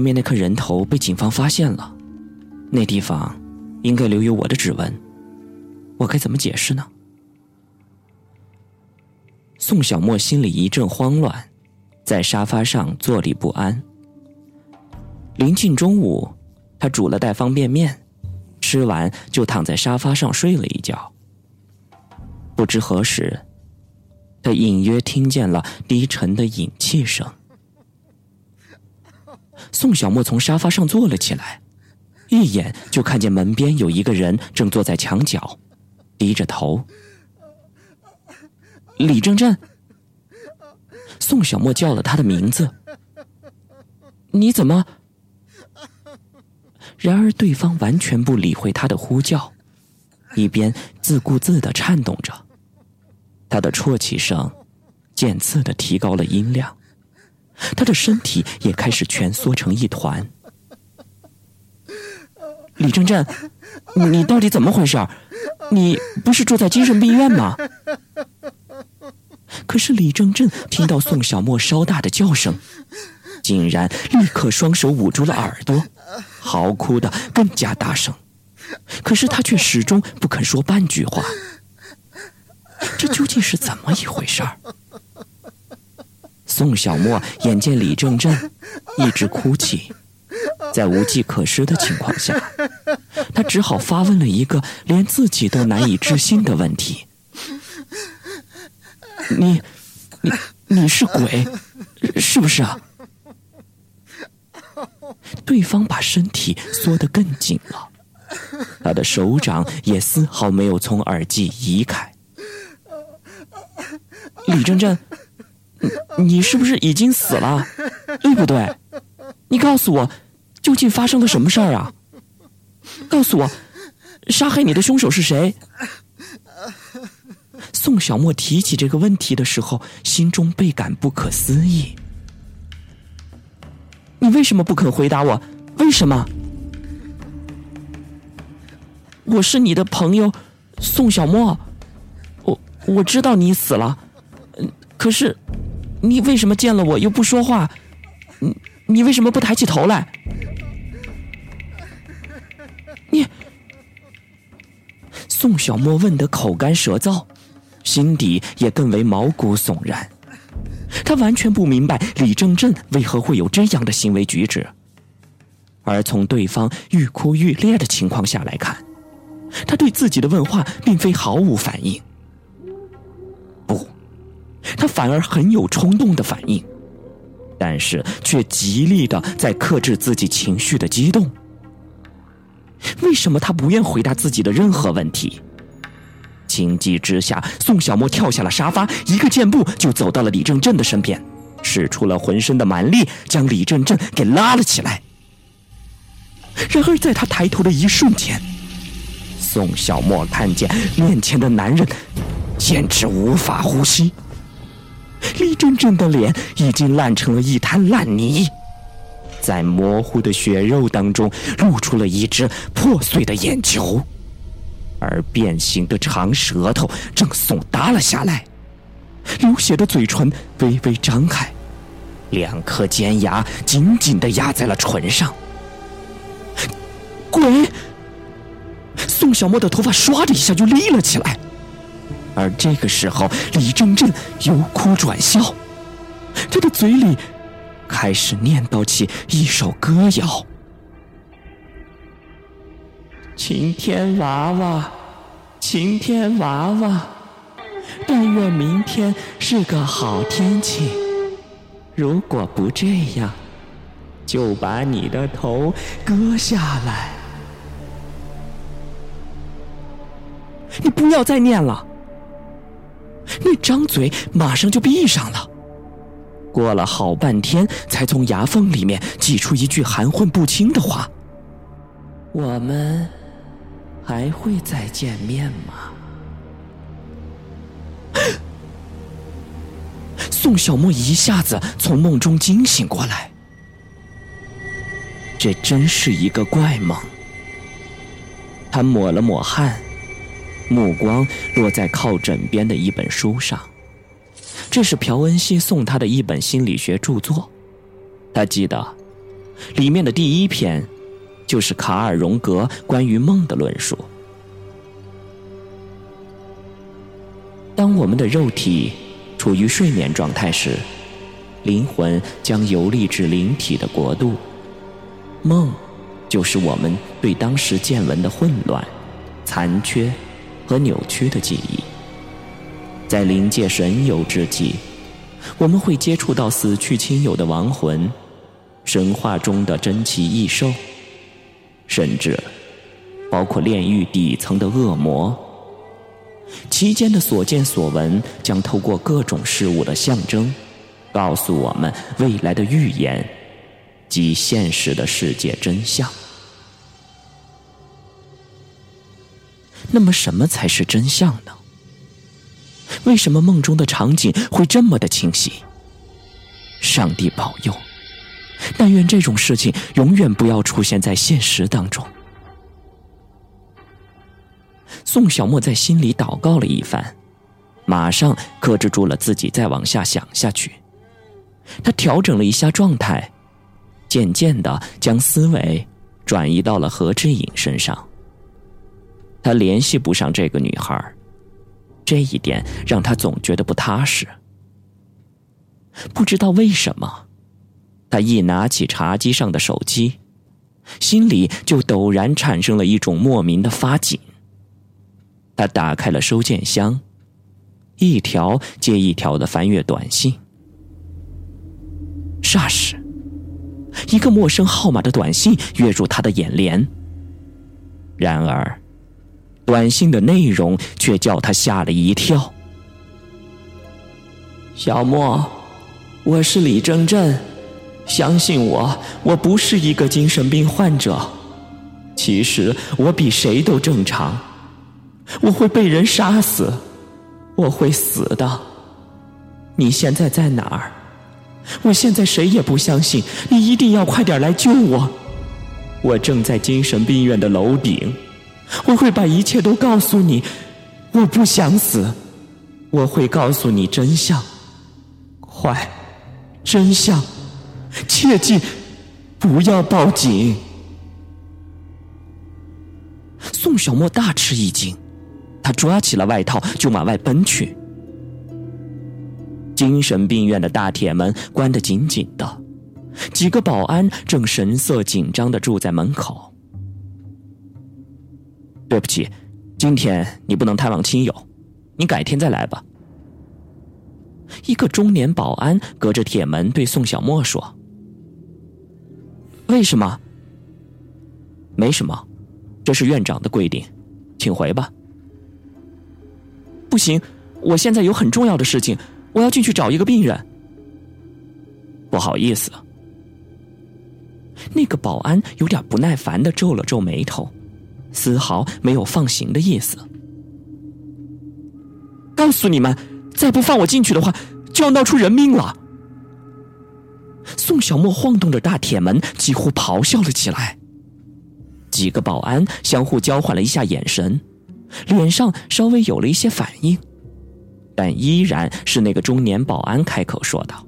对面那颗人头被警方发现了，那地方应该留有我的指纹，我该怎么解释呢？宋小沫心里一阵慌乱，在沙发上坐立不安。临近中午，他煮了袋方便面，吃完就躺在沙发上睡了一觉。不知何时，他隐约听见了低沉的饮气声。宋小沫从沙发上坐了起来，一眼就看见门边有一个人正坐在墙角，低着头。李正正，宋小沫叫了他的名字。你怎么？然而对方完全不理会他的呼叫，一边自顾自的颤动着，他的啜泣声渐次的提高了音量。他的身体也开始蜷缩成一团。李正正，你到底怎么回事？你不是住在精神病院吗？可是李正正听到宋小沫稍大的叫声，竟然立刻双手捂住了耳朵，嚎哭的更加大声。可是他却始终不肯说半句话。这究竟是怎么一回事儿？宋小沫眼见李正正一直哭泣，在无计可施的情况下，他只好发问了一个连自己都难以置信的问题：“你，你，你是鬼，是不是啊？”对方把身体缩得更紧了，他的手掌也丝毫没有从耳际移开。李正正。你是不是已经死了？对不对？你告诉我，究竟发生了什么事儿啊？告诉我，杀害你的凶手是谁？宋小沫提起这个问题的时候，心中倍感不可思议。你为什么不肯回答我？为什么？我是你的朋友，宋小沫。我我知道你死了，嗯，可是。你为什么见了我又不说话？你你为什么不抬起头来？你，宋小沫问得口干舌燥，心底也更为毛骨悚然。他完全不明白李正正为何会有这样的行为举止，而从对方欲哭欲裂的情况下来看，他对自己的问话并非毫无反应。他反而很有冲动的反应，但是却极力的在克制自己情绪的激动。为什么他不愿回答自己的任何问题？情急之下，宋小沫跳下了沙发，一个箭步就走到了李正正的身边，使出了浑身的蛮力，将李正正给拉了起来。然而，在他抬头的一瞬间，宋小沫看见面前的男人简直无法呼吸。李正正的脸已经烂成了一滩烂泥，在模糊的血肉当中露出了一只破碎的眼球，而变形的长舌头正耸耷了下来，流血的嘴唇微微张开，两颗尖牙紧紧的压在了唇上。鬼！宋小沫的头发唰的一下就立了起来。而这个时候，李正正由哭转笑，他的嘴里开始念叨起一首歌谣：“晴天娃娃，晴天娃娃，但愿明天是个好天气。如果不这样，就把你的头割下来。”你不要再念了。那张嘴马上就闭上了，过了好半天，才从牙缝里面挤出一句含混不清的话：“我们还会再见面吗？”宋小沫一下子从梦中惊醒过来，这真是一个怪梦。他抹了抹汗。目光落在靠枕边的一本书上，这是朴恩熙送他的一本心理学著作。他记得，里面的第一篇就是卡尔荣格关于梦的论述。当我们的肉体处于睡眠状态时，灵魂将游历至灵体的国度。梦，就是我们对当时见闻的混乱、残缺和扭曲的记忆。在灵界神游之际，我们会接触到死去亲友的亡魂、神话中的珍奇异兽，甚至包括炼狱底层的恶魔。其间的所见所闻，将透过各种事物的象征，告诉我们未来的预言及现实的世界真相。那么，什么才是真相呢？为什么梦中的场景会这么的清晰？上帝保佑，但愿这种事情永远不要出现在现实当中。宋小沫在心里祷告了一番，马上克制住了自己再往下想下去。他调整了一下状态，渐渐的将思维转移到了何志颖身上。他联系不上这个女孩，这一点让他总觉得不踏实。不知道为什么，他一拿起茶几上的手机，心里就陡然产生了一种莫名的发紧。他打开了收件箱，一条接一条的翻阅短信。霎时，一个陌生号码的短信跃入他的眼帘。然而，短信的内容却叫他吓了一跳。小莫，我是李正正，相信我，我不是一个精神病患者。其实我比谁都正常。我会被人杀死，我会死的。你现在在哪儿？我现在谁也不相信，你一定要快点来救我。我正在精神病院的楼顶，我会把一切都告诉你。我不想死，我会告诉你真相。快，真相！切记，不要报警。宋小沫大吃一惊。他抓起了外套，就往外奔去。精神病院的大铁门关得紧紧的，几个保安正神色紧张的住在门口。对不起，今天你不能探望亲友，你改天再来吧。一个中年保安隔着铁门对宋小沫说：“为什么？没什么，这是院长的规定，请回吧。”不行，我现在有很重要的事情，我要进去找一个病人。不好意思，那个保安有点不耐烦的皱了皱眉头，丝毫没有放行的意思。告诉你们，再不放我进去的话，就要闹出人命了。宋小沫晃动着大铁门，几乎咆哮了起来。几个保安相互交换了一下眼神。脸上稍微有了一些反应，但依然是那个中年保安开口说道：“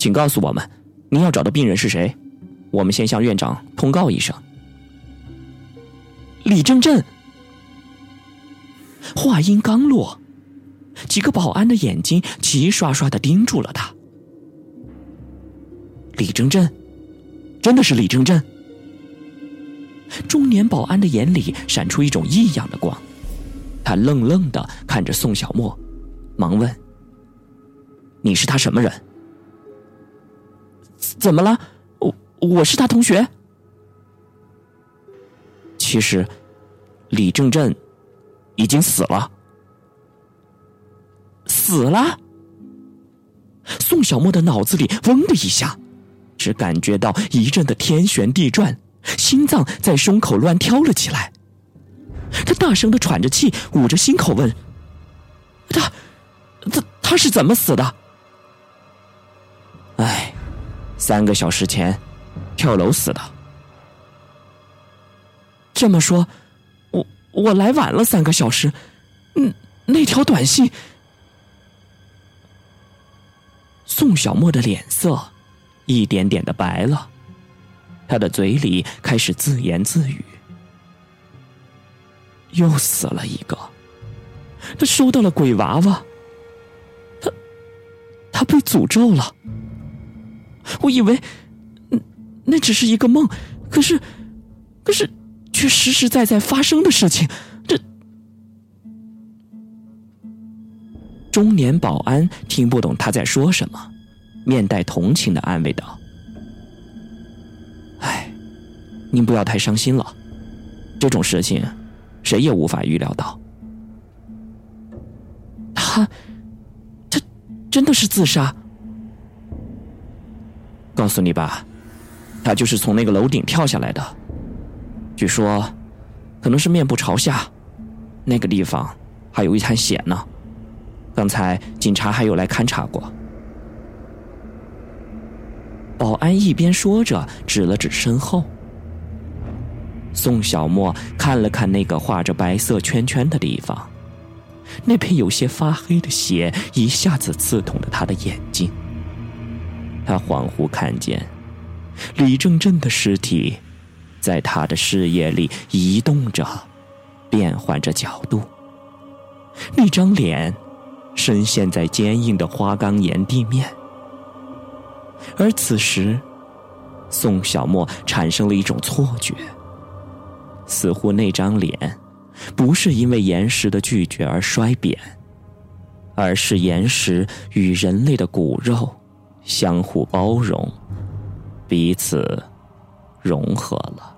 请告诉我们，您要找的病人是谁？我们先向院长通告一声。”李正正。话音刚落，几个保安的眼睛齐刷刷的盯住了他。李正正，真的是李正正。中年保安的眼里闪出一种异样的光，他愣愣的看着宋小沫，忙问：“你是他什么人？怎么了？我我是他同学。其实，李正正已经死了，死了。”宋小沫的脑子里嗡的一下，只感觉到一阵的天旋地转。心脏在胸口乱跳了起来，他大声的喘着气，捂着心口问：“他，他他是怎么死的？”哎，三个小时前，跳楼死的。这么说，我我来晚了三个小时。嗯，那条短信。宋小沫的脸色一点点的白了，他的嘴里开始自言自语：“又死了一个，他收到了鬼娃娃，他他被诅咒了。我以为，那只是一个梦，可是，可是，却实实在在发生的事情。”这中年保安听不懂他在说什么。面带同情的安慰道：“哎，您不要太伤心了，这种事情谁也无法预料到。他，他真的是自杀？告诉你吧，他就是从那个楼顶跳下来的。据说，可能是面部朝下，那个地方还有一滩血呢。刚才警察还有来勘察过。”保安一边说着，指了指身后。宋小沫看了看那个画着白色圈圈的地方，那片有些发黑的血一下子刺痛了他的眼睛。他恍惚看见李正正的尸体，在他的视野里移动着，变换着角度。那张脸深陷在坚硬的花岗岩地面。而此时，宋小沫产生了一种错觉，似乎那张脸不是因为岩石的拒绝而衰扁，而是岩石与人类的骨肉相互包容，彼此融合了。